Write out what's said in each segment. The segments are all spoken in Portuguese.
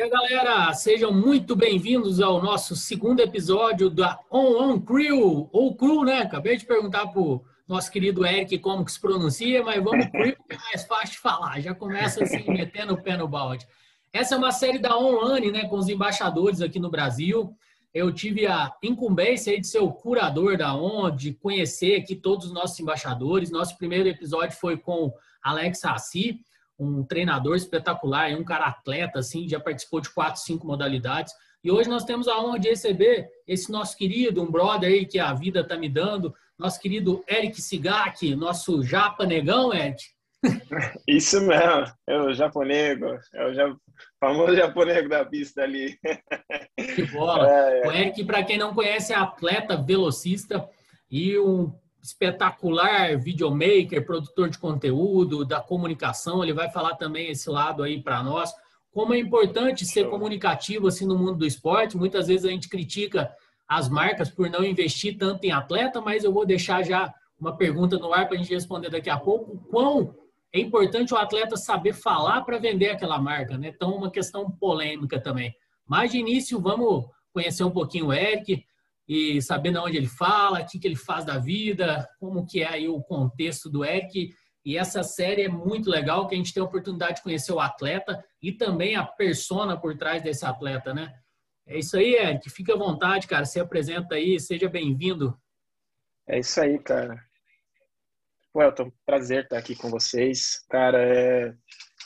E aí, galera, sejam muito bem-vindos ao nosso segundo episódio da On On Crew, ou Crew, né? Acabei de perguntar pro nosso querido Eric como que se pronuncia, mas vamos Crew, que é mais fácil de falar. Já começa assim, metendo o pé no balde. Essa é uma série da Online, né, com os embaixadores aqui no Brasil. Eu tive a incumbência de ser o curador da ON, de conhecer aqui todos os nossos embaixadores. Nosso primeiro episódio foi com Alex Rassi, um treinador espetacular, um cara atleta, assim, já participou de quatro, cinco modalidades. E hoje nós temos a honra de receber esse nosso querido, um brother aí que a vida tá me dando, nosso querido Eric Sigaki, nosso japa negão, Eric. Isso mesmo, é o japonego, é o famoso japonego da pista ali. Que bola. É, é. O Eric, para quem não conhece, é atleta velocista e um espetacular videomaker, produtor de conteúdo, da comunicação. Ele vai falar também esse lado aí para nós. Como é importante ser comunicativo assim no mundo do esporte. Muitas vezes a gente critica as marcas por não investir tanto em atleta, mas eu vou deixar já uma pergunta no ar para a gente responder daqui a pouco. Quão é importante o atleta saber falar para vender aquela marca, né? Então, uma questão polêmica também. Mas de início, vamos conhecer um pouquinho o Eric e saber de onde ele fala, o que, que ele faz da vida, como que é aí o contexto do Eric. E essa série é muito legal, que a gente tem a oportunidade de conhecer o atleta e também a persona por trás desse atleta, né? É isso aí, Eric. Fique à vontade, cara. Se apresenta aí, seja bem-vindo. É isso aí, cara. Welton, prazer estar aqui com vocês. Cara, é,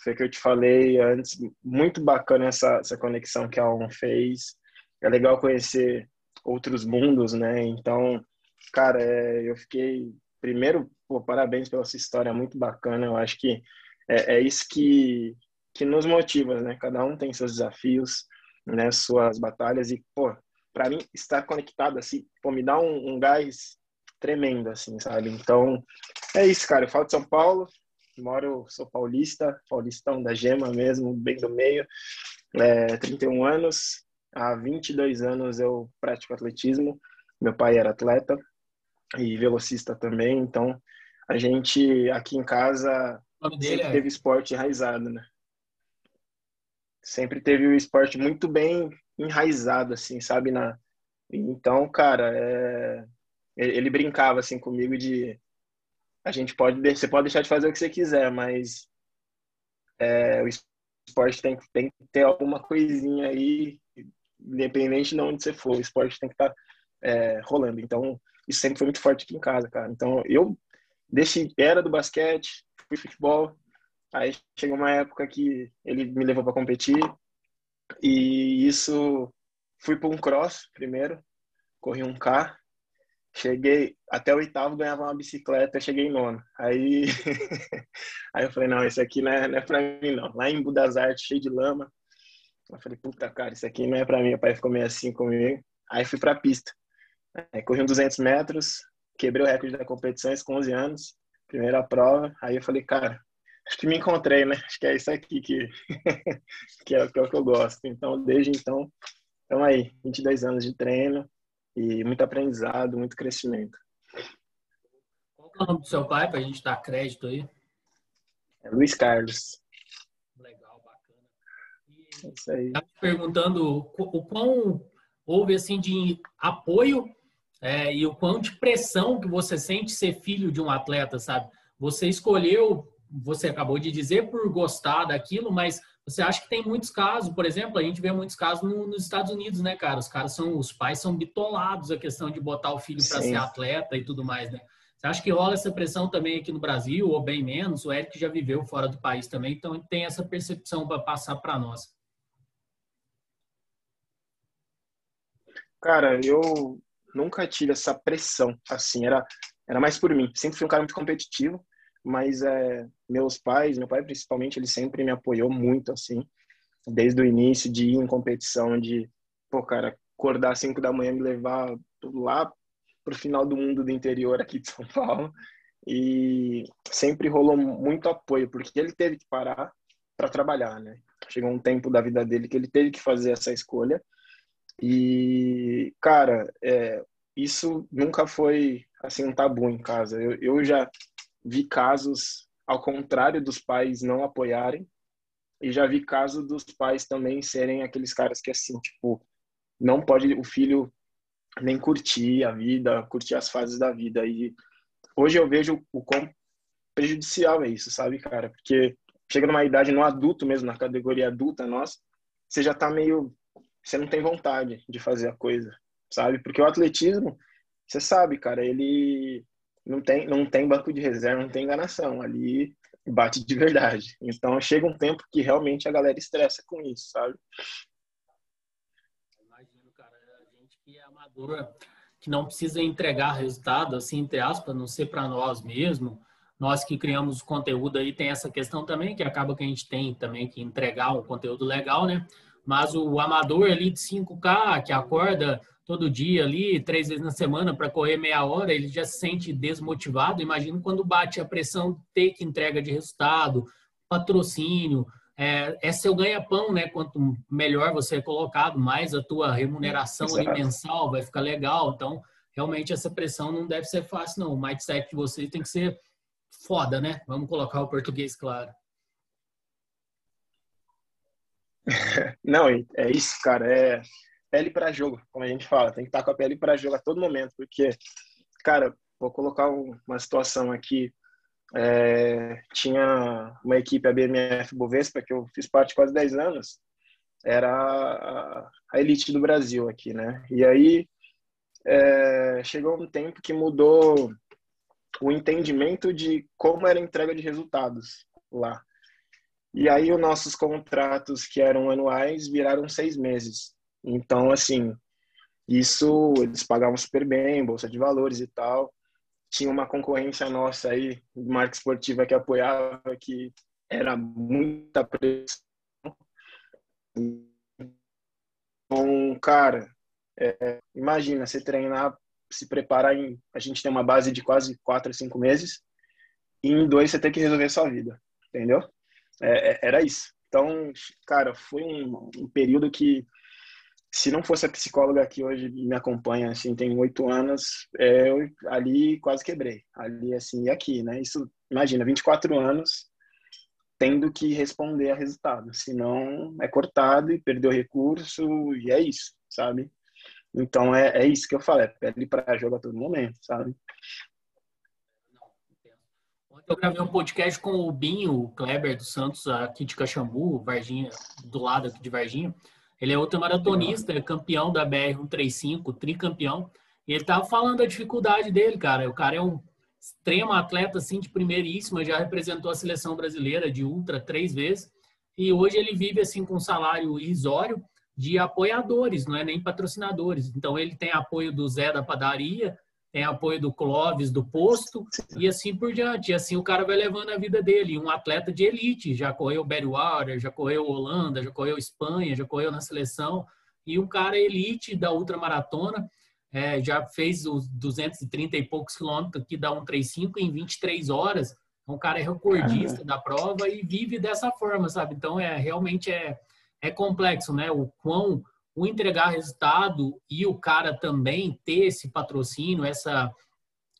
foi o que eu te falei antes, muito bacana essa, essa conexão que a ON fez. É legal conhecer outros mundos, né? Então, cara, é, eu fiquei primeiro, pô, parabéns pela sua história, muito bacana. Eu acho que é, é, isso que que nos motiva, né? Cada um tem seus desafios, né? Suas batalhas e, pô, para mim estar conectado assim, pô, me dá um, um gás tremendo, assim, sabe? Então, é isso, cara. Eu falo de São Paulo, moro, sou paulista, paulistão da Gema mesmo, bem do meio, é, 31 anos, Há 22 anos eu pratico atletismo. Meu pai era atleta e velocista também, então a gente aqui em casa sempre é... teve esporte enraizado, né? Sempre teve o esporte muito bem enraizado, assim, sabe? Na... Então, cara, é... ele brincava assim comigo de a gente pode, você pode deixar de fazer o que você quiser, mas é, o esporte tem, tem que ter alguma coisinha aí independente de onde você for, o esporte tem que estar tá, é, rolando. Então, isso sempre foi muito forte aqui em casa, cara. Então, eu desse era do basquete, fui futebol, aí chegou uma época que ele me levou para competir e isso fui para um cross primeiro, corri um K, cheguei até o oitavo ganhava uma bicicleta, cheguei em nono. Aí aí eu falei não, isso aqui não é, não é para mim não. Lá em Budas Artes, cheio de lama, eu falei, puta, cara, isso aqui não é pra mim. O pai ficou meio assim comigo. Aí fui pra pista. Aí corri uns 200 metros, quebrei o recorde da competição com 11 anos. Primeira prova. Aí eu falei, cara, acho que me encontrei, né? Acho que é isso aqui que, que, é, que é o que eu gosto. Então, desde então, estamos aí. 22 anos de treino e muito aprendizado, muito crescimento. Qual é o nome do seu pai, pra gente dar crédito aí? É Luiz Carlos. Isso aí. Tá perguntando o quão houve assim de apoio é, e o quão de pressão que você sente ser filho de um atleta, sabe? Você escolheu, você acabou de dizer, por gostar daquilo, mas você acha que tem muitos casos, por exemplo, a gente vê muitos casos no, nos Estados Unidos, né, cara? Os caras são, os pais são bitolados a questão de botar o filho para ser atleta e tudo mais, né? Você acha que rola essa pressão também aqui no Brasil, ou bem menos? O Eric já viveu fora do país também, então tem essa percepção para passar para nós. Cara, eu nunca tive essa pressão, assim, era, era mais por mim. Sempre fui um cara muito competitivo, mas é, meus pais, meu pai principalmente, ele sempre me apoiou muito, assim, desde o início de ir em competição, de, pô, cara, acordar às 5 da manhã me levar lá pro final do mundo do interior aqui de São Paulo. E sempre rolou muito apoio, porque ele teve que parar para trabalhar, né? Chegou um tempo da vida dele que ele teve que fazer essa escolha e, cara, é, isso nunca foi assim um tabu em casa. Eu, eu já vi casos ao contrário dos pais não apoiarem E já vi caso dos pais também serem aqueles caras que, assim, tipo, não pode o filho nem curtir a vida, curtir as fases da vida. E hoje eu vejo o quão prejudicial é isso, sabe, cara? Porque chega numa idade no adulto mesmo, na categoria adulta nossa, você já tá meio. Você não tem vontade de fazer a coisa, sabe? Porque o atletismo, você sabe, cara, ele não tem, não tem banco de reserva, não tem enganação. Ali bate de verdade. Então chega um tempo que realmente a galera estressa com isso, sabe? Imagino, cara, a gente que é amador, que não precisa entregar resultado, assim, entre aspas, não ser para nós mesmo. Nós que criamos o conteúdo aí tem essa questão também, que acaba que a gente tem também que entregar um conteúdo legal, né? Mas o amador ali de 5K, que acorda todo dia ali, três vezes na semana para correr meia hora, ele já se sente desmotivado. Imagina quando bate a pressão ter que entrega de resultado, patrocínio, é, é seu ganha-pão, né? Quanto melhor você é colocado, mais a tua remuneração mensal vai ficar legal. Então, realmente essa pressão não deve ser fácil, não. O mindset de vocês tem que ser foda, né? Vamos colocar o português claro. Não, é isso, cara. É pele para jogo, como a gente fala. Tem que estar com a pele para jogo a todo momento, porque, cara, vou colocar uma situação aqui. É, tinha uma equipe, a BMF Bovespa, que eu fiz parte quase 10 anos, era a, a elite do Brasil aqui, né? E aí é, chegou um tempo que mudou o entendimento de como era a entrega de resultados lá. E aí os nossos contratos, que eram anuais, viraram seis meses. Então, assim, isso eles pagavam super bem, bolsa de valores e tal. Tinha uma concorrência nossa aí, marca esportiva que apoiava, que era muita pressão. Então, cara, é, imagina você treinar, se preparar em. A gente tem uma base de quase quatro cinco meses, e em dois você tem que resolver sua vida, entendeu? É, é era isso. Então, cara, foi um, um período que se não fosse a psicóloga que hoje me acompanha, assim, tem oito anos, é, eu ali quase quebrei. Ali, assim, e aqui, né? Isso, imagina, 24 anos tendo que responder a resultado. Senão é cortado e perdeu recurso e é isso, sabe? Então é, é isso que eu falo, é pele para jogo a todo momento, sabe? Ontem eu gravei um podcast com o Binho, o Kleber dos Santos, aqui de Caxambu, Varginha, do lado aqui de Varginha. Ele é ultramaratonista, é campeão da BR-135, tricampeão. E ele tava falando da dificuldade dele, cara. O cara é um extremo atleta, assim, de primeiríssima, já representou a seleção brasileira de ultra três vezes. E hoje ele vive, assim, com um salário irrisório de apoiadores, não é nem patrocinadores. Então, ele tem apoio do Zé da padaria, tem apoio do Clóvis do posto e assim por diante. E assim o cara vai levando a vida dele. Um atleta de elite, já correu Water, já correu Holanda, já correu Espanha, já correu na seleção. E um cara elite da ultramaratona, é, já fez os 230 e poucos quilômetros que dá um 35 em 23 horas. Um cara é recordista da prova e vive dessa forma, sabe? Então é realmente é, é complexo, né? O quão o entregar resultado e o cara também ter esse patrocínio, essa,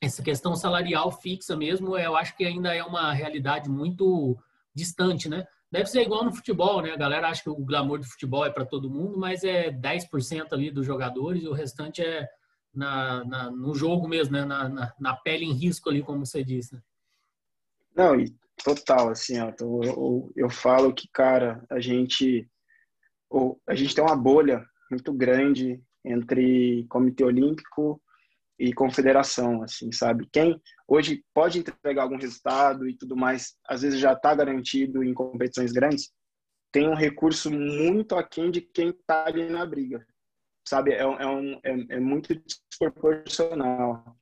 essa questão salarial fixa mesmo, eu acho que ainda é uma realidade muito distante, né? Deve ser igual no futebol, né? A galera acha que o glamour do futebol é para todo mundo, mas é 10% ali dos jogadores e o restante é na, na no jogo mesmo, né? Na, na, na, pele em risco ali, como você disse. Né? Não, total, assim, ó, eu, eu, eu falo que, cara, a gente a gente tem uma bolha muito grande entre Comitê Olímpico e confederação, assim, sabe? Quem hoje pode entregar algum resultado e tudo mais, às vezes já está garantido em competições grandes, tem um recurso muito aquém de quem está ali na briga, sabe? É, é, um, é, é muito desproporcional.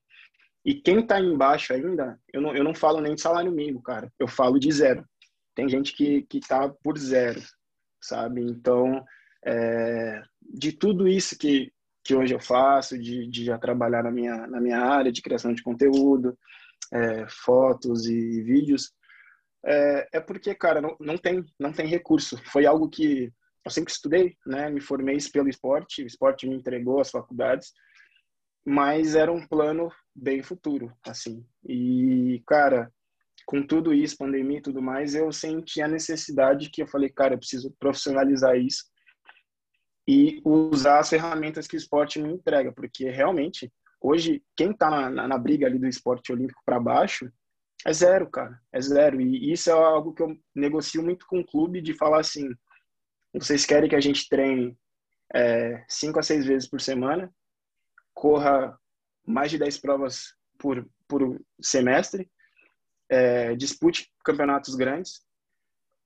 E quem está embaixo ainda, eu não, eu não falo nem de salário mínimo, cara. Eu falo de zero. Tem gente que, que tá por zero sabe? Então, é, de tudo isso que, que hoje eu faço, de, de já trabalhar na minha, na minha área de criação de conteúdo, é, fotos e vídeos, é, é, porque, cara, não, não, tem, não tem recurso. Foi algo que eu sempre estudei, né? Me formei pelo esporte, o esporte me entregou as faculdades, mas era um plano bem futuro, assim. E, cara, com tudo isso, pandemia e tudo mais, eu senti a necessidade que eu falei, cara, eu preciso profissionalizar isso e usar as ferramentas que o esporte me entrega, porque realmente, hoje, quem está na, na, na, briga ali do esporte olímpico para baixo é zero, cara, é zero. E isso é algo que eu negocio muito com o clube, de falar assim, vocês querem que a gente treine é, cinco a seis vezes por semana, corra mais de dez provas por, por semestre, é, dispute campeonatos grandes,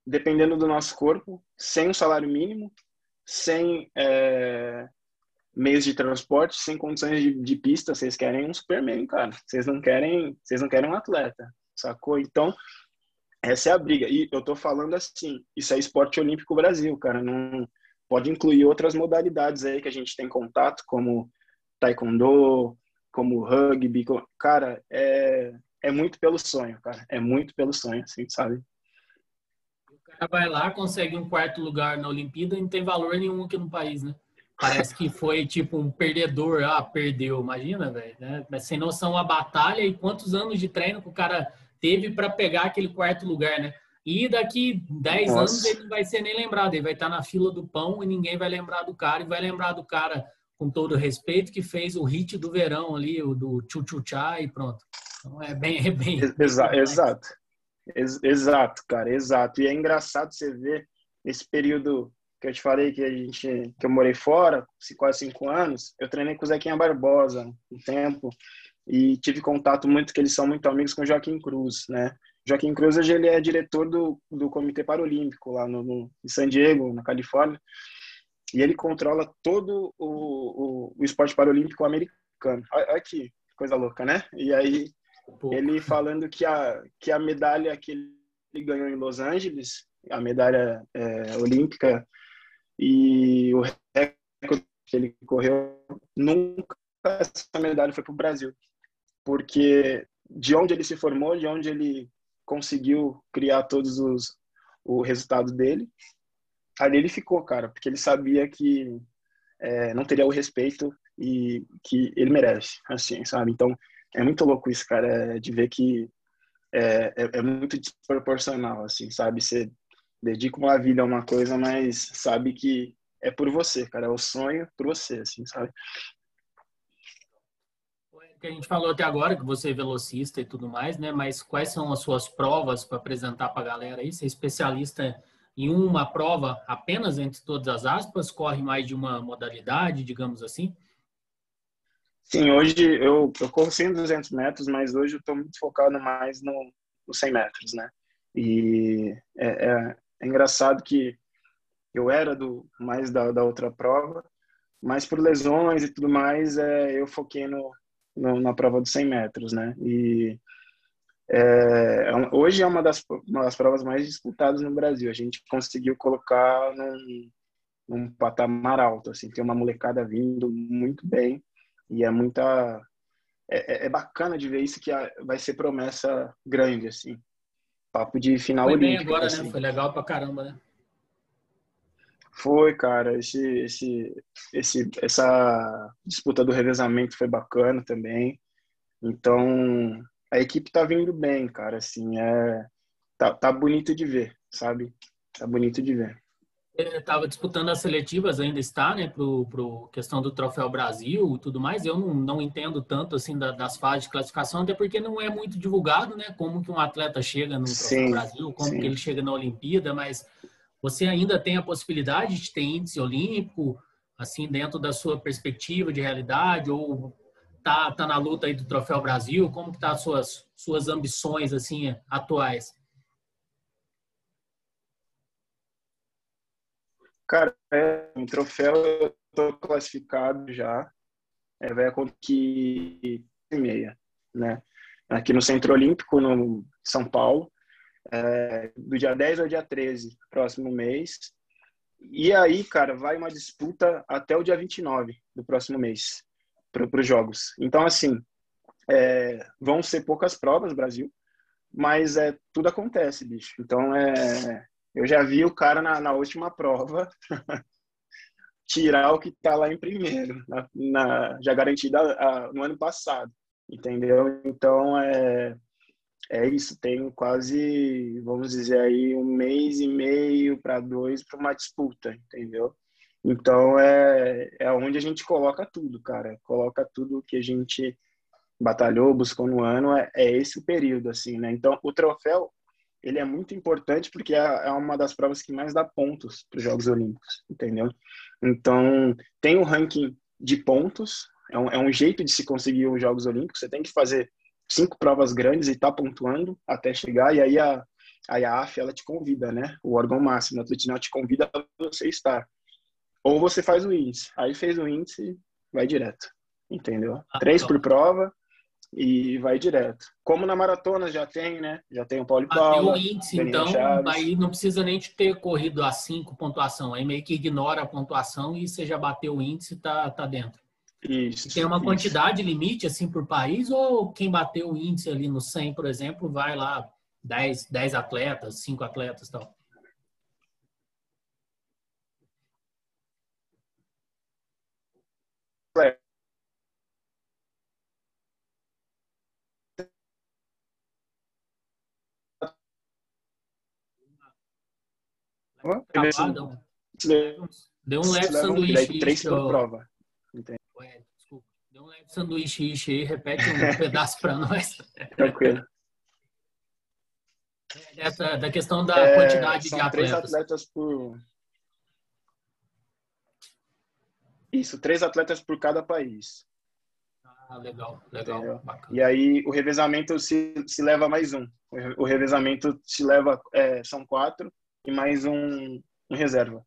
dependendo do nosso corpo, sem um salário mínimo, sem é, meios de transporte, sem condições de, de, pista, vocês querem um Superman, cara. Vocês não querem, vocês não querem um atleta, sacou? Então, essa é a briga. E eu tô falando assim, isso é esporte olímpico Brasil, cara. Não pode incluir outras modalidades aí que a gente tem contato, como taekwondo, como rugby, cara, é é muito pelo sonho, cara. É muito pelo sonho, assim, sabe? cara vai lá, consegue um quarto lugar na Olimpíada e não tem valor nenhum aqui no país, né? Parece que foi tipo um perdedor, ah, perdeu, imagina, velho, né? Mas sem noção a batalha e quantos anos de treino que o cara teve para pegar aquele quarto lugar, né? E daqui 10 Nossa. anos ele não vai ser nem lembrado, ele vai estar na fila do pão e ninguém vai lembrar do cara e vai lembrar do cara com todo respeito que fez o hit do verão ali, o do tchu-tchu-chá e pronto. Então é bem, é bem, Exa exato. Exato, cara, exato. E é engraçado você ver esse período que eu te falei que a gente que eu morei fora, quase cinco anos, eu treinei com o Zequinha Barbosa um tempo e tive contato muito que eles são muito amigos com o Joaquim Cruz, né? Joaquim Cruz hoje ele é diretor do, do Comitê Paralímpico lá no, no em San Diego, na Califórnia, e ele controla todo o, o, o esporte paralímpico americano. Olha que coisa louca, né? E aí ele falando que a, que a medalha que ele ganhou em Los Angeles, a medalha é, olímpica, e o recorde que ele correu, nunca essa medalha foi para o Brasil. Porque de onde ele se formou, de onde ele conseguiu criar todos os o resultado dele, ali ele ficou, cara, porque ele sabia que é, não teria o respeito e que ele merece, assim, sabe? Então, é muito louco isso, cara, de ver que é, é, é, muito desproporcional, assim, sabe? Você dedica uma vida a uma coisa, mas sabe que é por você, cara, é o sonho por você, assim, sabe? que a gente falou até agora, que você é velocista e tudo mais, né? Mas quais são as suas provas para apresentar para a galera aí? Você é especialista em uma prova apenas entre todas as aspas? Corre mais de uma modalidade, digamos assim? Sim, hoje eu, eu corro 100 200 metros, mas hoje eu estou muito focado mais no, no 100 metros, né? E é, é, é, engraçado que eu era do mais da, da outra prova, mas por lesões e tudo mais, é, eu foquei no, no, na prova dos 100 metros, né? E é, é hoje é uma das, uma das provas mais disputadas no Brasil. A gente conseguiu colocar num, num patamar alto, assim, tem uma molecada vindo muito bem e é muita. É, é, é bacana de ver isso que vai ser promessa grande, assim. Papo de final Foi olímpico. Bem agora, né? assim. né? Foi legal pra caramba, né? Foi, cara. Esse, esse, esse, essa disputa do revezamento foi bacana também. Então, a equipe tá vindo bem, cara. Assim, é, tá, tá bonito de ver, sabe? Tá bonito de ver estava disputando as seletivas, ainda está, né, pro, pro questão do Troféu Brasil e tudo mais. Eu não, não entendo tanto, assim, da, das fases de classificação, até porque não é muito divulgado, né, como que um atleta chega no Troféu sim, Brasil, como sim. que ele chega na Olimpíada, mas você ainda tem a possibilidade de ter índice olímpico, assim, dentro da sua perspectiva de realidade, ou tá, tá na luta aí do Troféu Brasil, como que tá as suas, suas ambições, assim, atuais? Cara, é, um troféu eu tô classificado já. É, vai acontecer e meia, né? Aqui no Centro Olímpico, no São Paulo, é, do dia 10 ao dia 13, próximo mês. E aí, cara, vai uma disputa até o dia 29 do próximo mês para os Jogos. Então, assim, é, vão ser poucas provas, Brasil, mas é, tudo acontece, bicho. Então, é, eu já vi o cara na, na última prova tirar o que está lá em primeiro, na, na já garantido a, no ano passado, entendeu? Então, é, é isso, tenho quase, vamos dizer aí, um mês e meio para dois para uma disputa, entendeu? Então é, é onde a gente coloca tudo, cara. Coloca tudo que a gente batalhou, buscou no ano, é, é esse o período, assim, né? Então o troféu, ele é muito importante porque é, é uma das provas que mais dá pontos para os Jogos Olímpicos, entendeu? Então tem o ranking de pontos, é um, é um jeito de se conseguir os Jogos Olímpicos, você tem que fazer cinco provas grandes e tá pontuando até chegar, e aí a, a AF, ela te convida, né? O órgão máximo, o atletismo te convida a você estar. Ou você faz o índice. Aí fez o índice, vai direto. Entendeu? Ah, Três por prova e vai direto. Como na maratona já tem, né? Já tem o Paulo Paulo. o índice, então, Chaves. aí não precisa nem de ter corrido a cinco pontuação. Aí meio que ignora a pontuação e você já bateu o índice e tá, tá dentro. Isso. Tem uma isso. quantidade limite assim por país ou quem bateu o índice ali no 100, por exemplo, vai lá 10, 10 atletas, 5 atletas tal? Deu um leve sanduíche. Três por prova. Ué, desculpa. Deu um leve sanduíche aí, repete um pedaço para nós. Tranquilo. É, da questão da é, quantidade de atletas. Três atletas por. Isso, três atletas por cada país. Ah, legal, legal. E aí o revezamento se, se leva mais um. O revezamento se leva, é, são quatro e mais um, um reserva.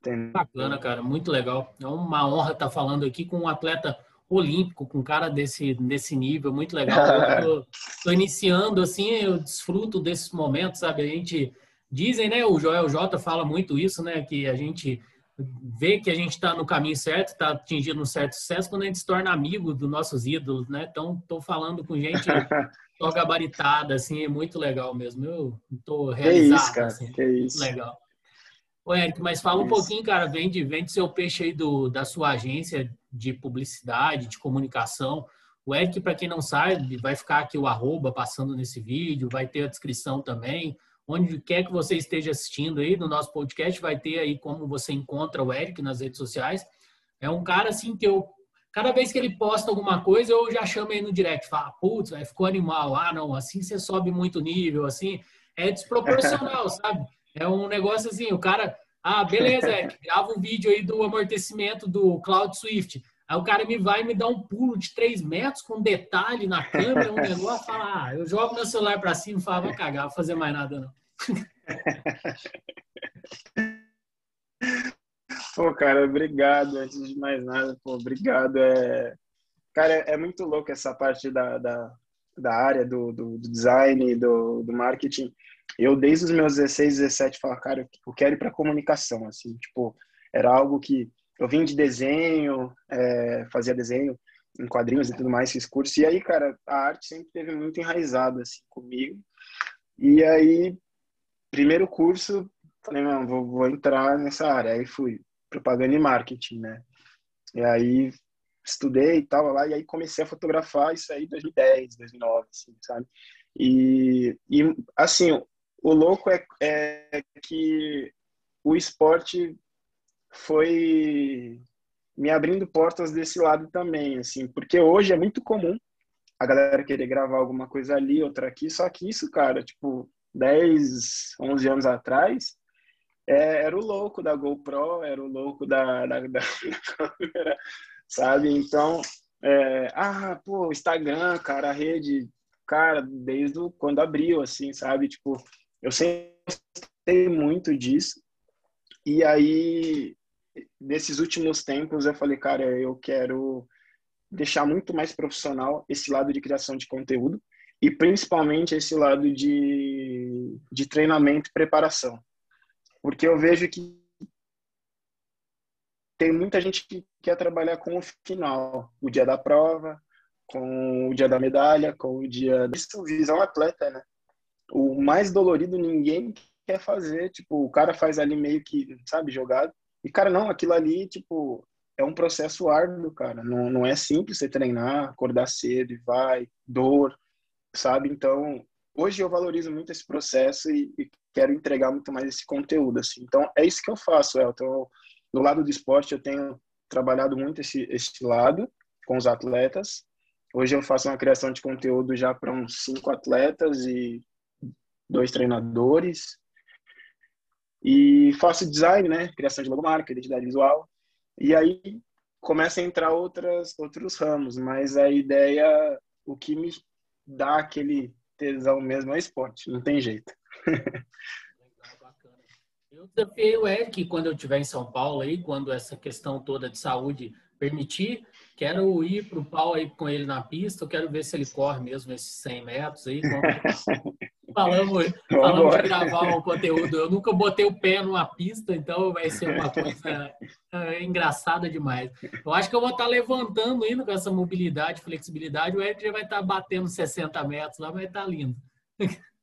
Entendeu? Bacana, cara, muito legal. É uma honra estar falando aqui com um atleta olímpico, com um cara desse, desse nível, muito legal. Estou iniciando, assim, eu desfruto desses momentos, sabe? A gente, dizem, né, o Joel J fala muito isso, né, que a gente vê que a gente está no caminho certo, está atingindo um certo sucesso quando a gente se torna amigo dos nossos ídolos, né? Então, estou falando com gente só gabaritada, assim, é muito legal mesmo. Eu estou realizado, que isso, cara, assim, que isso. legal. Ô, Eric, mas fala um Isso. pouquinho, cara, vende, vende seu peixe aí do, da sua agência de publicidade, de comunicação. O Eric, para quem não sabe, vai ficar aqui o arroba passando nesse vídeo, vai ter a descrição também. Onde quer que você esteja assistindo aí no nosso podcast, vai ter aí como você encontra o Eric nas redes sociais. É um cara assim que eu cada vez que ele posta alguma coisa, eu já chamo ele no direct, fala, putz, ficou animal, ah, não, assim você sobe muito nível, assim, é desproporcional, sabe? É um negócio assim, o cara, ah, beleza, é, grava um vídeo aí do amortecimento do Cloud Swift. Aí o cara me vai e me dá um pulo de 3 metros com detalhe na câmera, um negócio, fala, ah, eu jogo meu celular para cima e falo, vai cagar, vou fazer mais nada não. Pô, cara, obrigado. Antes de mais nada, pô, obrigado. É... Cara, é, é muito louco essa parte da, da, da área do, do, do design, do, do marketing. Eu desde os meus 16, 17 falava, cara, eu quero ir para comunicação, assim, tipo, era algo que eu vim de desenho, é, fazia desenho em quadrinhos e tudo mais, fiz curso, e aí, cara, a arte sempre teve muito enraizada, assim, comigo, e aí, primeiro curso, falei, não, vou, vou entrar nessa área, aí fui, propaganda e marketing, né, e aí estudei e tal lá, e aí comecei a fotografar isso aí em 2010, 2009, assim, sabe? E, e assim, o louco é, é que o esporte foi me abrindo portas desse lado também, assim, porque hoje é muito comum a galera querer gravar alguma coisa ali, outra aqui, só que isso, cara, tipo, 10, 11 anos atrás, é, era o louco da GoPro, era o louco da, da, da câmera, sabe? Então, é, ah, pô, Instagram, cara, a rede, cara, desde quando abriu, assim, sabe? Tipo, eu sempre gostei muito disso. E aí, nesses últimos tempos, eu falei, cara, eu quero deixar muito mais profissional esse lado de criação de conteúdo e principalmente esse lado de, de treinamento e preparação. Porque eu vejo que tem muita gente que quer trabalhar com o final, o dia da prova, com o dia da medalha, com o dia. Isso visa um atleta, né? o mais dolorido ninguém quer fazer, tipo, o cara faz ali meio que, sabe, jogado. E, cara, não, aquilo ali, tipo, é um processo árduo, cara. Não, não é simples você treinar, acordar cedo e vai, dor. sabe? Então, hoje eu valorizo muito esse processo e, e, quero entregar muito mais esse conteúdo, assim. Então, é isso que eu faço, Elton. Do lado do esporte, eu tenho trabalhado muito esse, esse lado com os atletas. Hoje eu faço uma criação de conteúdo já para uns cinco atletas e dois treinadores. E faço design, né? Criação de logomarca, identidade visual. E aí começa a entrar outras, outros ramos, mas a ideia, o que me dá aquele tesão mesmo é esporte, não tem jeito. Eu desafiei o Eric quando eu estiver em São Paulo aí, quando essa questão toda de saúde permitir, quero ir para o pau aí com ele na pista, eu quero ver se ele corre mesmo esses 100 metros aí. falamos, falamos de gravar um conteúdo. Eu nunca botei o pé numa pista, então vai ser uma coisa é, engraçada demais. Eu acho que eu vou estar levantando indo com essa mobilidade, flexibilidade. O Eric já vai estar batendo 60 metros lá, vai estar lindo.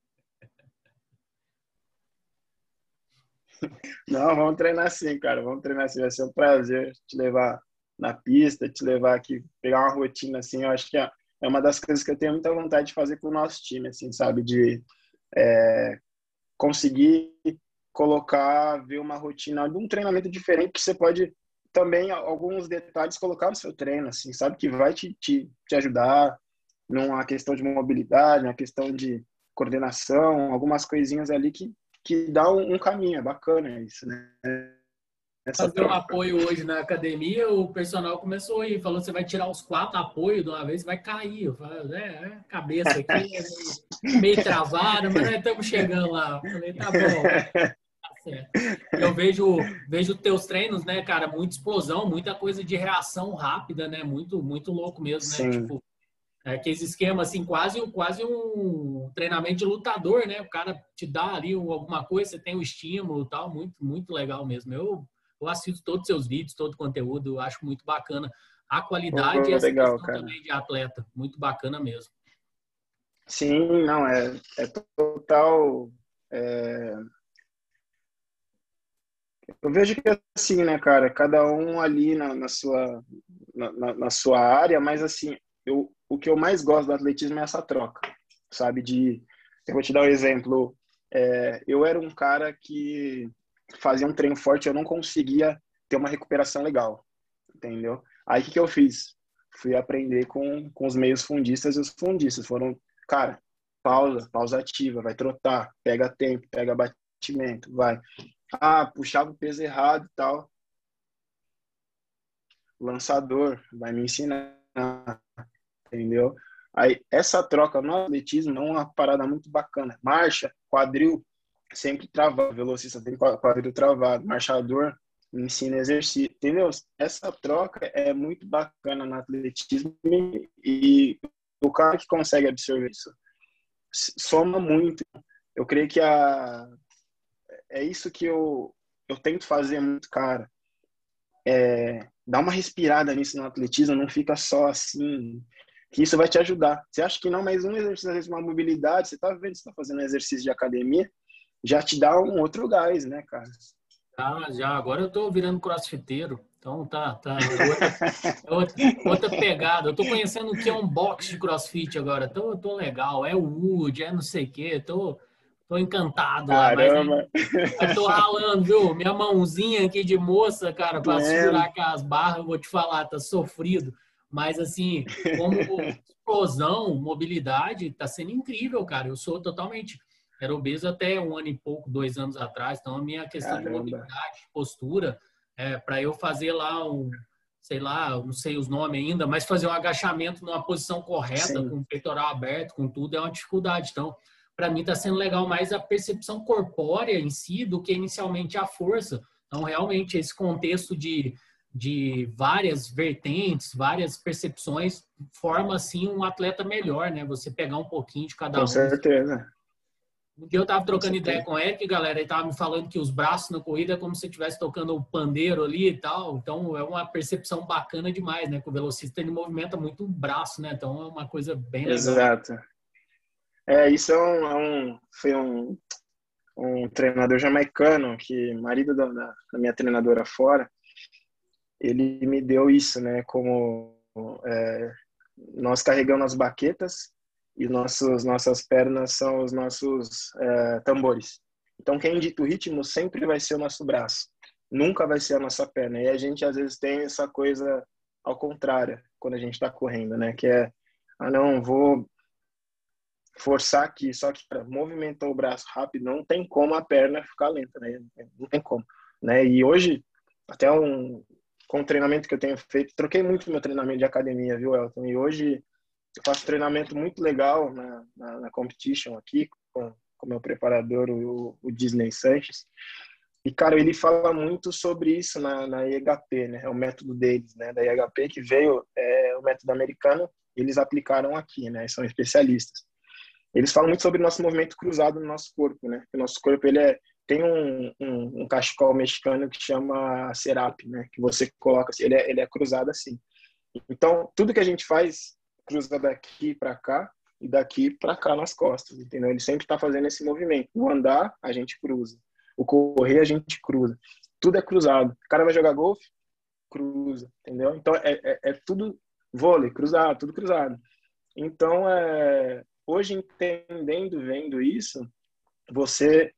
Não, vamos treinar sim, cara. Vamos treinar sim. Vai ser um prazer te levar na pista, te levar aqui, pegar uma rotina assim. Eu acho que é, é uma das coisas que eu tenho muita vontade de fazer com o nosso time, assim, sabe? De é, conseguir colocar, ver uma rotina de um treinamento diferente que você pode também alguns detalhes colocar no seu treino, assim, sabe? Que vai te, te, te ajudar numa questão de mobilidade, numa questão de coordenação, algumas coisinhas ali que, que dá um, um caminho, é bacana isso, né? Essa fazer um apoio hoje na academia, o personal começou aí, falou você vai tirar os quatro apoios de uma vez, vai cair. Eu falei, é, é cabeça aqui, é meio, travada, mas nós estamos chegando lá. Eu falei, tá bom. Tá Eu vejo, vejo teus treinos, né, cara, muita explosão, muita coisa de reação rápida, né? Muito, muito louco mesmo, né? Tipo, é, aqueles esquemas assim, quase, quase um treinamento de lutador, né? O cara te dá ali alguma coisa, você tem o um estímulo e tal, muito, muito legal mesmo. Eu eu assisto todos os seus vídeos, todo o conteúdo, eu acho muito bacana. A qualidade e essa legal, questão cara. também de atleta, muito bacana mesmo. Sim, não, é, é total. É... Eu vejo que é assim, né, cara? Cada um ali na, na sua, na, na, sua área, mas assim, eu, o que eu mais gosto do atletismo é essa troca, sabe? De, eu vou te dar um exemplo. É, eu era um cara que fazia um treino forte, eu não conseguia ter uma recuperação legal, entendeu? Aí o que, que eu fiz? Fui aprender com, com os meios fundistas e os fundistas. Foram, cara, pausa, pausa ativa, vai trotar, pega tempo, pega batimento, vai. Ah, puxava o peso errado e tal. Lançador, vai me ensinar, entendeu? Aí, essa troca no atletismo é uma parada muito bacana. Marcha, quadril, sempre travado, velocista tem quadril travado, marchador ensina exercício, entendeu? Essa troca é muito bacana no atletismo e o cara que consegue absorver isso soma muito. Eu creio que a é isso que eu eu tento fazer muito, cara. É, dá uma respirada nisso no atletismo, não fica só assim, que isso vai te ajudar. Você acha que não, mas um exercício, às vezes, uma mobilidade, você tá vendo, você tá fazendo um exercício de academia, já te dá um outro gás, né, cara? Ah, já. Agora eu tô virando crossfiteiro. Então tá, tá. Outra, outra, outra, pegada. Eu tô conhecendo o que é um box de crossfit agora. Tô, tô legal. É o Wood, é não sei o quê. Tô, tô encantado Caramba. lá. Mas, mas tô ralando, viu? Minha mãozinha aqui de moça, cara, para segurar as barras, eu vou te falar, tá sofrido. Mas assim, como explosão, mobilidade, tá sendo incrível, cara. Eu sou totalmente era obeso até um ano e pouco, dois anos atrás. Então, a minha questão Caramba. de mobilidade, postura, é, para eu fazer lá um, sei lá, não sei os nomes ainda, mas fazer um agachamento numa posição correta, Sim. com o peitoral aberto, com tudo, é uma dificuldade. Então, para mim está sendo legal mais a percepção corpórea em si do que inicialmente a força. Então, realmente, esse contexto de, de várias vertentes, várias percepções, forma, assim, um atleta melhor, né? Você pegar um pouquinho de cada com um. Com certeza. Um dia eu tava trocando ideia com o Eric, galera, ele tava me falando que os braços na corrida é como se estivesse tocando o pandeiro ali e tal. Então é uma percepção bacana demais, né? Que o velocista ele movimenta muito o braço, né? Então é uma coisa bem legal. Exato. É, isso é um, é um foi um, um treinador jamaicano que marido da, da minha treinadora fora, ele me deu isso, né? Como é, nós carregamos as baquetas e nossos, nossas pernas são os nossos é, tambores. Então, quem dita o ritmo sempre vai ser o nosso braço, nunca vai ser a nossa perna. E a gente, às vezes, tem essa coisa ao contrário, quando a gente está correndo, né? Que é, ah, não, vou forçar aqui, só que para movimentar o braço rápido, não tem como a perna ficar lenta, né? Não tem como, né? E hoje, até um, com o treinamento que eu tenho feito, troquei muito meu treinamento de academia, viu, Elton? E hoje eu faço treinamento muito legal na, na, na competition aqui, com o meu preparador, o, o Disney Sanches. E, cara, ele fala muito sobre isso na, na IHP, né? É o método deles, né? Da IHP, que veio, é o método americano, eles aplicaram aqui, né? São especialistas. Eles falam muito sobre o nosso movimento cruzado no nosso corpo, né? O nosso corpo, ele é, tem um, um, um cachecol mexicano que chama serap, né? Que você coloca, ele é, ele é cruzado assim. Então, tudo que a gente faz cruza daqui para cá e daqui para cá nas costas, entendeu? Ele sempre está fazendo esse movimento. O andar, a gente cruza. O correr, a gente cruza. Tudo é cruzado. O cara vai jogar golfe, cruza, entendeu? Então, é, é, é tudo vôlei, cruzado, tudo cruzado. Então, é, hoje entendendo, vendo isso, você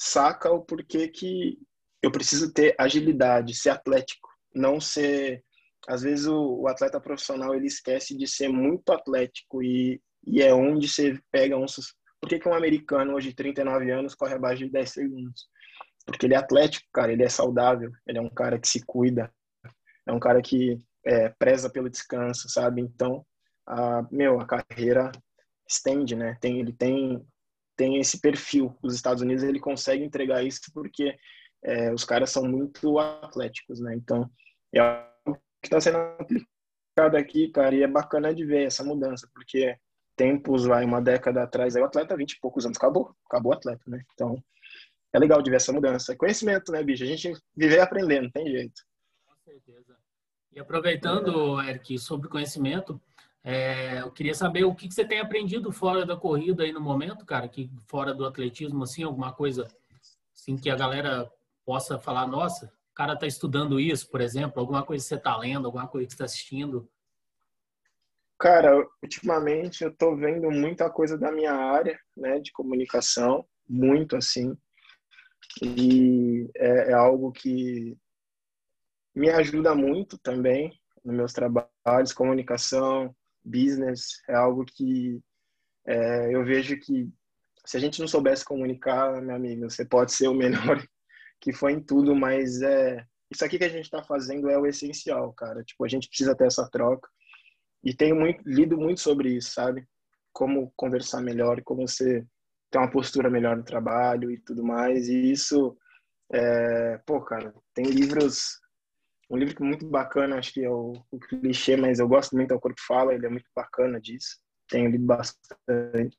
saca o porquê que eu preciso ter agilidade, ser atlético, não ser. Às vezes o, o atleta profissional ele esquece de ser muito atlético e, e é onde você pega um. Por que, que um americano hoje de 39 anos corre abaixo de 10 segundos? Porque ele é atlético, cara, ele é saudável, ele é um cara que se cuida, é um cara que é, preza pelo descanso, sabe? Então, a, meu, a carreira estende, né? Tem, ele tem, tem esse perfil. Os Estados Unidos ele consegue entregar isso porque é, os caras são muito atléticos, né? Então é algo que está sendo aplicado aqui, cara, e é bacana de ver essa mudança, porque tempos, vai, uma década atrás, aí o atleta, 20 e poucos anos, acabou, acabou o atleta, né? Então é legal de ver essa mudança. Conhecimento, né, bicho? A gente viver aprendendo, tem jeito. Com certeza. E aproveitando, Eric, sobre conhecimento, é, eu queria saber o que, que, você tem aprendido fora da corrida aí no momento, cara, que fora do atletismo, assim, alguma coisa assim que a galera possa falar, nossa, o cara tá estudando isso, por exemplo, alguma coisa que você tá lendo, alguma coisa que você tá assistindo. Cara, ultimamente eu tô vendo muita coisa da minha área, né, de comunicação, muito assim, e é, é algo que me ajuda muito também nos meus trabalhos, comunicação, business é algo que é, eu vejo que se a gente não soubesse comunicar, meu amigo, você pode ser o melhor que foi em tudo, mas é isso aqui que a gente está fazendo é o essencial, cara. Tipo, a gente precisa ter essa troca e tenho muito, lido muito sobre isso, sabe? Como conversar melhor, como você ter uma postura melhor no trabalho e tudo mais. E isso, é, pô, cara, tem livros um livro muito bacana, acho que é o, o clichê, mas eu gosto muito, é o Corpo Fala, ele é muito bacana disso. Tenho lido bastante.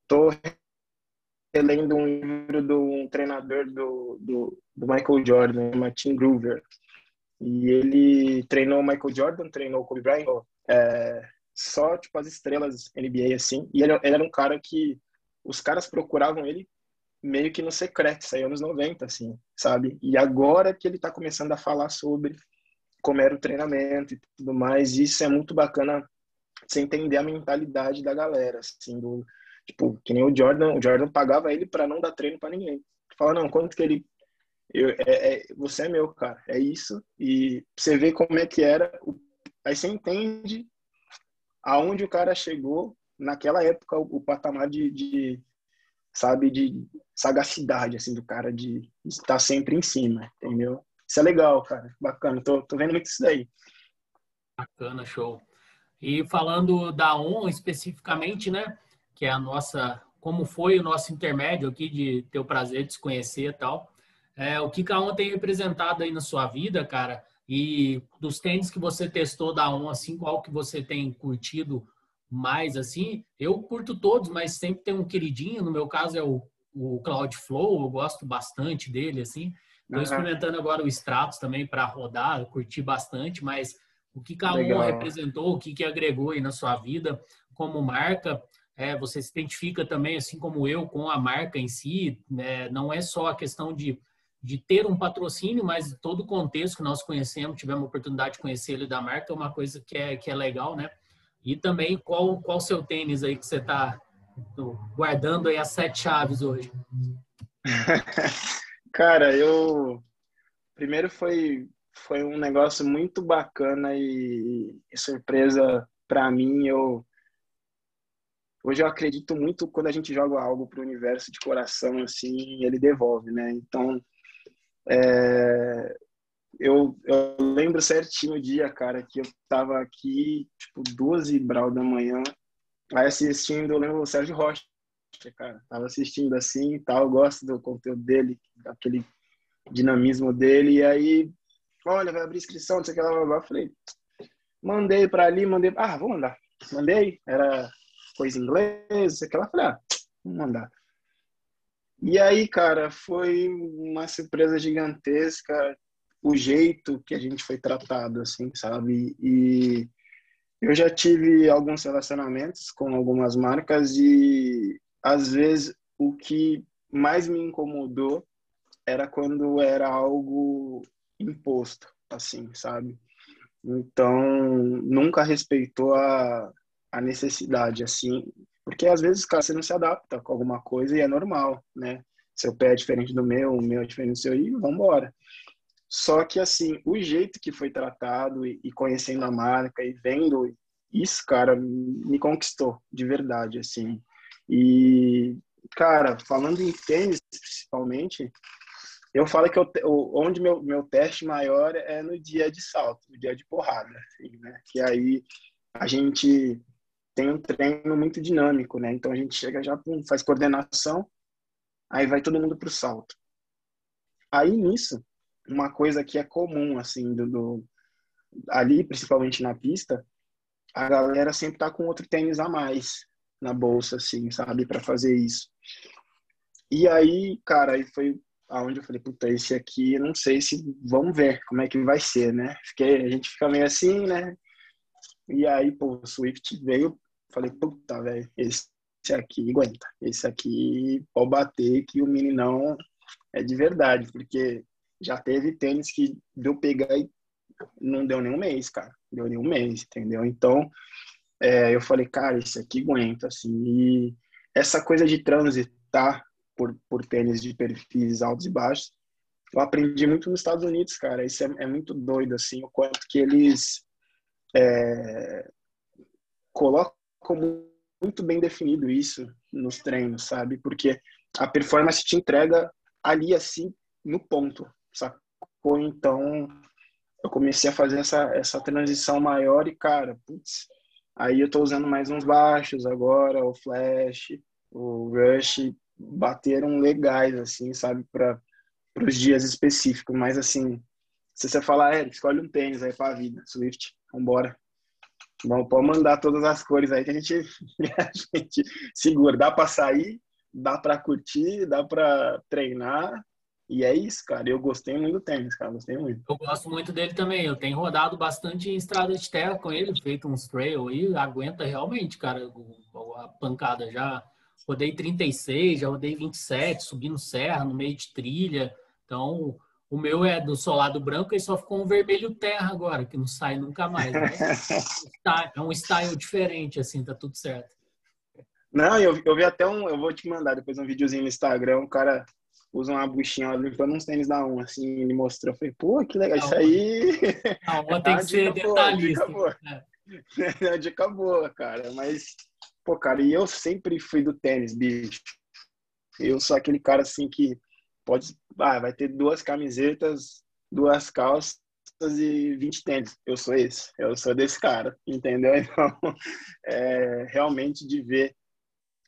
Estou relendo um livro de um treinador do, do, do Michael Jordan, Martin Groover. E ele treinou o Michael Jordan, treinou o Kobe Bryant, é, só tipo as estrelas NBA assim. E ele, ele era um cara que os caras procuravam ele meio que no secreto, isso aí anos 90, assim, sabe? E agora que ele está começando a falar sobre como era o treinamento e tudo mais, isso é muito bacana você entender a mentalidade da galera, assim, do, tipo, que nem o Jordan, o Jordan pagava ele para não dar treino para ninguém. Fala, não, quanto que ele eu, é, é, você é meu, cara, é isso. E você vê como é que era, aí você entende aonde o cara chegou naquela época, o, o patamar de, de, sabe, de sagacidade, assim, do cara de estar sempre em cima, entendeu? Isso é legal, cara, bacana, tô, tô vendo muito isso daí. Bacana, show. E falando da ON especificamente, né, que é a nossa, como foi o nosso intermédio aqui de ter o prazer de se conhecer e tal, é, o que a ON tem representado aí na sua vida, cara, e dos tênis que você testou da ON, assim, qual que você tem curtido mais assim. Eu curto todos, mas sempre tem um queridinho. No meu caso é o, o Cloudflow, eu gosto bastante dele, assim. Estou uhum. experimentando agora o Stratos também para rodar, curti bastante, mas o que cada um representou, o que, que agregou aí na sua vida como marca, é, você se identifica também, assim como eu, com a marca em si, né? não é só a questão de, de ter um patrocínio, mas todo o contexto que nós conhecemos, tivemos a oportunidade de conhecer ele da marca, é uma coisa que é, que é legal, né? E também qual qual seu tênis aí que você está guardando aí as sete chaves hoje? Cara, eu primeiro foi foi um negócio muito bacana e, e surpresa para mim. Eu hoje eu acredito muito quando a gente joga algo para o universo de coração assim, ele devolve, né? Então é, eu, eu lembro certinho o dia, cara, que eu tava aqui, tipo, duas e brau da manhã, aí assistindo, eu lembro o Sérgio Rocha, cara, tava assistindo assim e tal, eu gosto do conteúdo dele, daquele dinamismo dele, e aí, olha, vai abrir inscrição, não sei o que lá, lá. falei, mandei para ali, mandei, ah, vou mandar, mandei, era coisa em inglês, não sei o que lá, falei, ah, vou mandar. E aí, cara, foi uma surpresa gigantesca o jeito que a gente foi tratado, assim, sabe? E eu já tive alguns relacionamentos com algumas marcas e às vezes o que mais me incomodou era quando era algo imposto, assim, sabe? Então, nunca respeitou a, a necessidade, assim, porque às vezes, cara, você não se adapta com alguma coisa e é normal, né? Seu pé é diferente do meu, o meu é diferente do seu e vamos embora. Só que, assim, o jeito que foi tratado e, e conhecendo a marca e vendo isso, cara, me conquistou de verdade, assim. E, cara, falando em tênis, principalmente, eu falo que eu, onde meu, meu teste maior é no dia de salto, no dia de porrada, assim, né? Que aí a gente tem um treino muito dinâmico, né? Então a gente chega já, pum, faz coordenação, aí vai todo mundo pro salto. Aí nisso, uma coisa que é comum, assim, do, do ali, principalmente na pista, a galera sempre tá com outro tênis a mais na bolsa, assim, sabe, para fazer isso. E aí, cara, aí foi aonde eu falei, puta, esse aqui, não sei se, vamos ver como é que vai ser, né? Fiquei, a gente fica meio assim, né? E aí, pô, o Swift veio, falei, puta, velho, esse aqui aguenta, esse aqui pode bater que o meninão é de verdade, porque já teve tênis que deu pegar e não deu nenhum mês, cara, deu nenhum mês, entendeu? Então, é, eu falei, cara, esse aqui aguenta, assim, e essa coisa de transitar por, por tênis de perfis altos e baixos, eu aprendi muito nos Estados Unidos, cara, isso é, é muito doido, assim, o quanto que eles é, colocam muito bem definido isso nos treinos, sabe? Porque a performance te entrega ali, assim, no ponto, sacou? Então, eu comecei a fazer essa, essa transição maior e, cara, putz, aí eu tô usando mais uns baixos agora, o flash, o rush, bateram legais, assim, sabe, para os dias específicos, mas assim, se você falar, é, escolhe um tênis aí pra vida, Swift, vambora. Vamos, pode mandar todas as cores aí que a gente, a gente segura. Dá para sair, dá para curtir, dá para treinar. E é isso, cara. Eu gostei muito do tênis, cara. Gostei muito. Eu gosto muito dele também. Eu tenho rodado bastante em estrada de terra com ele, feito uns trail aí. Aguenta realmente, cara, a pancada. Já rodei 36, já rodei 27, subindo serra, no meio de trilha. Então, o meu é do solado branco e só ficou um vermelho terra agora, que não sai nunca mais. Né? é um style diferente, assim, tá tudo certo. Não, eu, eu vi até um, eu vou te mandar depois um videozinho no Instagram, um cara usa uma buchinha limpando uns tênis da um, assim, ele mostrou. Eu falei, pô, que legal, não, isso aí. Não, tem que ser detalhista. Boa, dica, boa. É. dica boa, cara. Mas, pô, cara, e eu sempre fui do tênis, bicho. Eu sou aquele cara assim que pode, ah, vai ter duas camisetas, duas calças e 20 tênis. Eu sou esse, eu sou desse cara, entendeu? Então, é, realmente de ver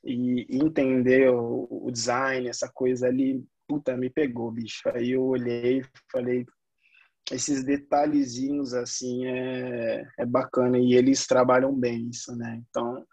e entender o, o, design, essa coisa ali, puta, me pegou, bicho. Aí eu olhei e falei, esses detalhezinhos assim é, é bacana e eles trabalham bem isso, né? Então,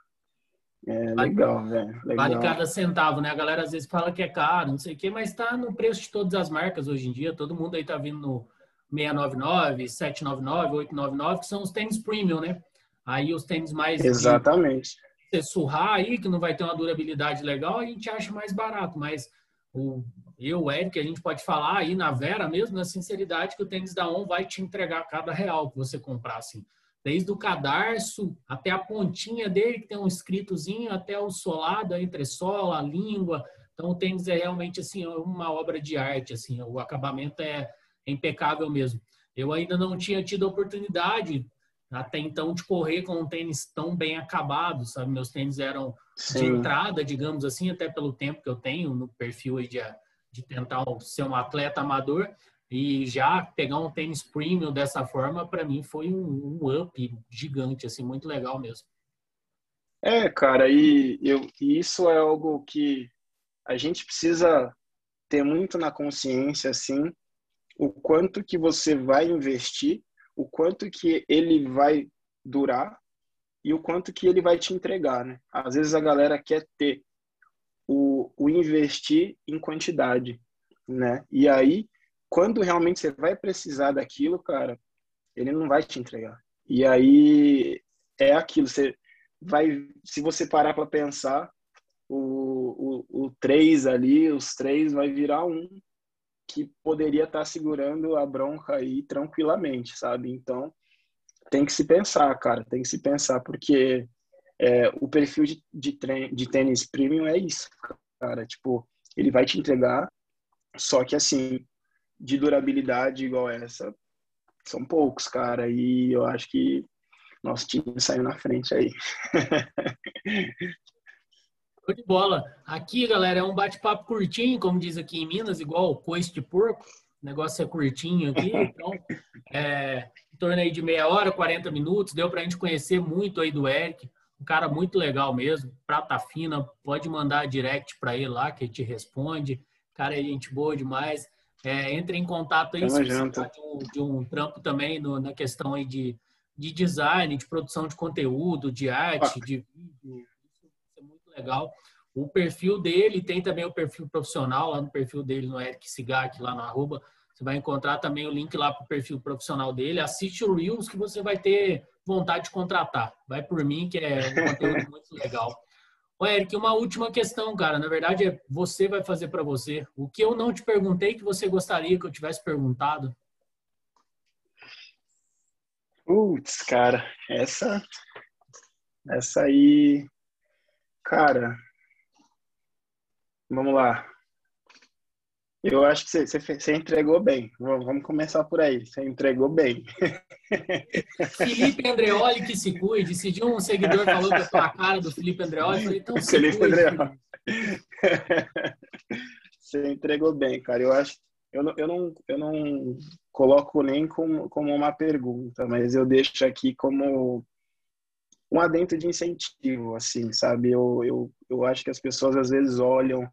é legal, velho. Vale cada centavo, né? A galera às vezes fala que é caro, não sei o quê, mas tá no preço de todas as marcas hoje em dia. Todo mundo aí tá vindo no 699, 799, 899, que são os tênis premium, né? Aí os tênis mais. Exatamente. Você surrar aí, que não vai ter uma durabilidade legal, a gente acha mais barato, mas o, eu, o Eric, a gente pode falar aí na Vera mesmo, na sinceridade, que o tênis da ON vai te entregar cada real que você comprar, assim. desde o cadarço até a pontinha dele, que tem um escritozinho, até o solado, a entressola, a língua. Então, o tênis é realmente assim uma obra de arte, assim, o acabamento é impecável mesmo. Eu ainda não tinha tido a oportunidade até então de correr com um tênis tão bem acabado, sabe? Meus tênis eram Sim. de entrada, digamos assim, até pelo tempo que eu tenho no perfil aí de, de tentar ser um atleta amador. E já pegar um tênis premium dessa forma, para mim, foi um, um, up gigante, assim, muito legal mesmo. É, cara, e, eu, isso é algo que a gente precisa ter muito na consciência, assim, o quanto que você vai investir, o quanto que ele vai durar e o quanto que ele vai te entregar, né? Às vezes a galera quer ter o, o investir em quantidade, né? E aí quando realmente você vai precisar daquilo, cara, ele não vai te entregar. E aí é aquilo, você vai, se você parar para pensar, o, o, o três ali, os três vai virar um que poderia estar tá segurando a bronca aí tranquilamente, sabe? Então tem que se pensar, cara, tem que se pensar, porque é, o perfil de, de, de tênis premium é isso, cara. Tipo, ele vai te entregar, só que assim, de durabilidade igual essa são poucos, cara. E eu acho que nosso time saiu na frente aí. Show de bola. Aqui, galera, é um bate-papo curtinho, como diz aqui em Minas, igual coice de porco. O negócio é curtinho aqui, então, é, em torno aí de meia hora, 40 minutos. Deu para a gente conhecer muito aí do Eric. Um cara muito legal mesmo, prata fina. Pode mandar direct para ele lá, que ele te responde. Cara, é gente boa demais. É, entre em contato aí se de um, de um trampo também no, na questão aí de, de design, de produção de conteúdo, de arte, ah. de vídeo. Isso é muito legal. O perfil dele tem também o perfil profissional lá no perfil dele no Eric Sigak, lá no arroba. Você vai encontrar também o link lá para o perfil profissional dele. Assiste o Reels que você vai ter vontade de contratar. Vai por mim, que é um conteúdo muito legal. Ô, Eric, uma última questão, cara. Na verdade, é você vai fazer para você. O que eu não te perguntei que você gostaria que eu tivesse perguntado? Putz, cara, essa. Essa aí. Cara. Vamos lá. Eu acho que você, você, entregou bem. Vamos começar por aí. Você entregou bem. Felipe Andreoli que se cuide. Se de um seguidor falou que eu tô a cara do Felipe Andreoli, eu falei, então se Felipe cuide. Andreoli. Você entregou bem, cara. Eu acho, eu não, eu não, eu não coloco nem como, como uma pergunta, mas eu deixo aqui como um adentro de incentivo, assim, sabe? Eu, eu, eu acho que as pessoas às vezes olham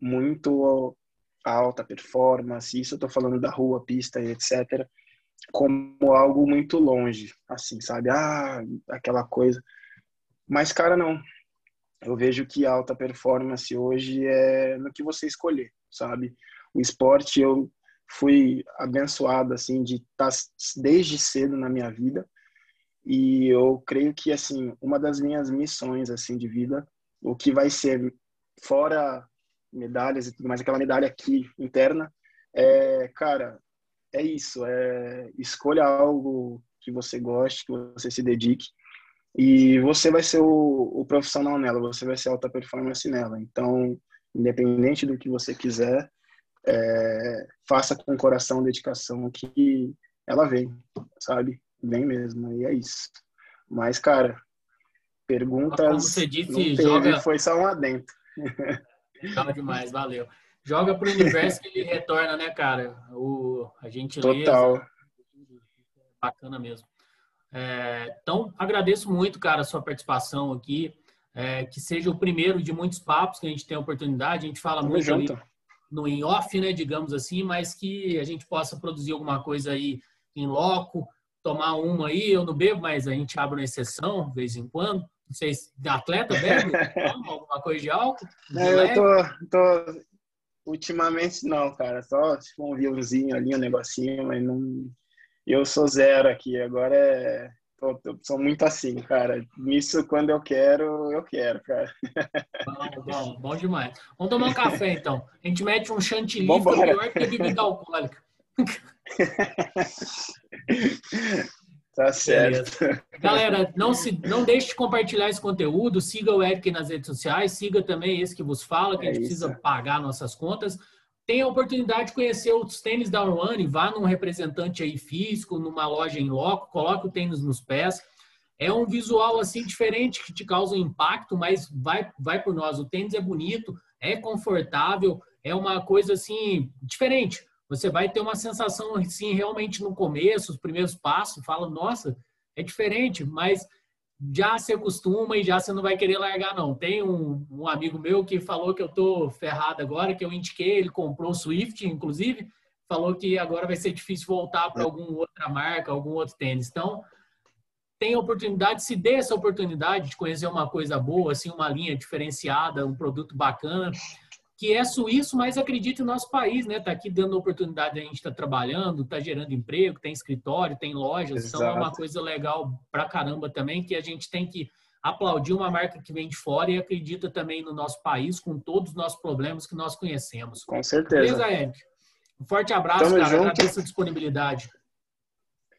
muito alta performance, isso eu tô falando da rua, pista e etc, como algo muito longe, assim, sabe? Ah, aquela coisa. Mas, cara, não. Eu vejo que alta performance hoje é no que você escolher, sabe? O esporte, eu fui abençoado, assim, de estar tá desde cedo na minha vida. E eu creio que, assim, uma das minhas missões, assim, de vida, o que vai ser fora medalhas e tudo mais, aquela medalha aqui interna, é, cara, é isso, é escolha algo que você goste, que você se dedique e você vai ser o, o profissional nela, você vai ser alta performance nela. Então, independente do que você quiser, é, faça com coração, dedicação, que ela vem, sabe? Vem mesmo, e é isso. Mas, cara, perguntas. Como você disse, joga... foi só um adentro. Legal demais, valeu. Joga pro universo que ele retorna, né, cara? O, a gentileza. Total. Bacana mesmo. É, então, agradeço muito, cara, a sua participação aqui. É, que seja o primeiro de muitos papos que a gente tem a oportunidade. A gente fala Tamo muito ali no em off, né, digamos assim, mas que a gente possa produzir alguma coisa aí em loco, tomar uma aí, eu não bebo, mas a gente abre uma exceção de vez em quando. Se atleta bebe alguma coisa de álcool? De não, eu tô, tô, Ultimamente não, cara. Só tipo, um vinhozinho ali, um negocinho, mas não. Eu sou zero aqui. Agora é. Tô, tô, sou muito assim, cara. Isso quando eu quero, eu quero, cara. Bom, bom, bom demais. Vamos tomar um café então. A gente mete um chantilly pior que bebida alcoólica. Tá certo. Beleza. Galera, não, se, não deixe de compartilhar esse conteúdo. Siga o Eric nas redes sociais. Siga também esse que vos fala, que é a gente isso. precisa pagar nossas contas. Tenha a oportunidade de conhecer os tênis da One. Vá num representante aí físico, numa loja em loco. Coloque o tênis nos pés. É um visual assim diferente que te causa um impacto, mas vai, vai por nós. O tênis é bonito, é confortável, é uma coisa assim diferente você vai ter uma sensação assim realmente no começo, os primeiros passos, fala, nossa, é diferente, mas já se acostuma e já você não vai querer largar não. Tem um, um amigo meu que falou que eu tô ferrado agora, que eu indiquei, ele comprou o Swift, inclusive, falou que agora vai ser difícil voltar para alguma outra marca, algum outro tênis. Então, tem oportunidade, se dê essa oportunidade de conhecer uma coisa boa, assim, uma linha diferenciada, um produto bacana que é suíço, mas acredita em nosso país, né? Está aqui dando oportunidade a gente estar tá trabalhando, está gerando emprego, tem escritório, tem lojas, Exato. então é uma coisa legal pra caramba também, que a gente tem que aplaudir uma marca que vem de fora e acredita também no nosso país, com todos os nossos problemas que nós conhecemos. Com certeza. Beleza, Eric? Um forte abraço, Tamo cara. Junto. Agradeço a disponibilidade.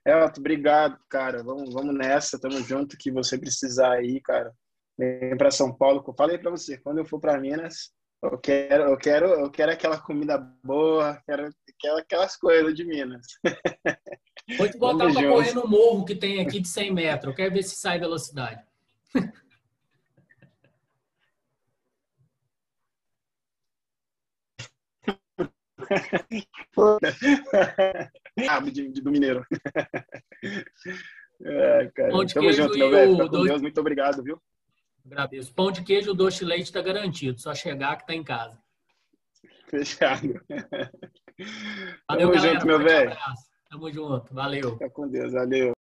Elton, obrigado, cara. Vamos, vamos nessa, tamo junto. que você precisar aí, cara. Vem para São Paulo. Eu falei para você, quando eu for para Minas, eu quero, eu quero, eu quero aquela comida boa, quero, quero aquelas coisas de Minas. Vou te botar para correr no morro que tem aqui de 100 metros. Eu quero ver se sai velocidade. ah, de, de, do Mineiro. É, cara. Tamo junto, meu velho. Fica com Deus. Muito obrigado, viu? Agradeço. Pão de queijo, doce de leite está garantido. Só chegar que está em casa. Fechado. Valeu, Tamo galera. junto, meu velho. Tamo junto. Valeu. Fica com Deus. Valeu.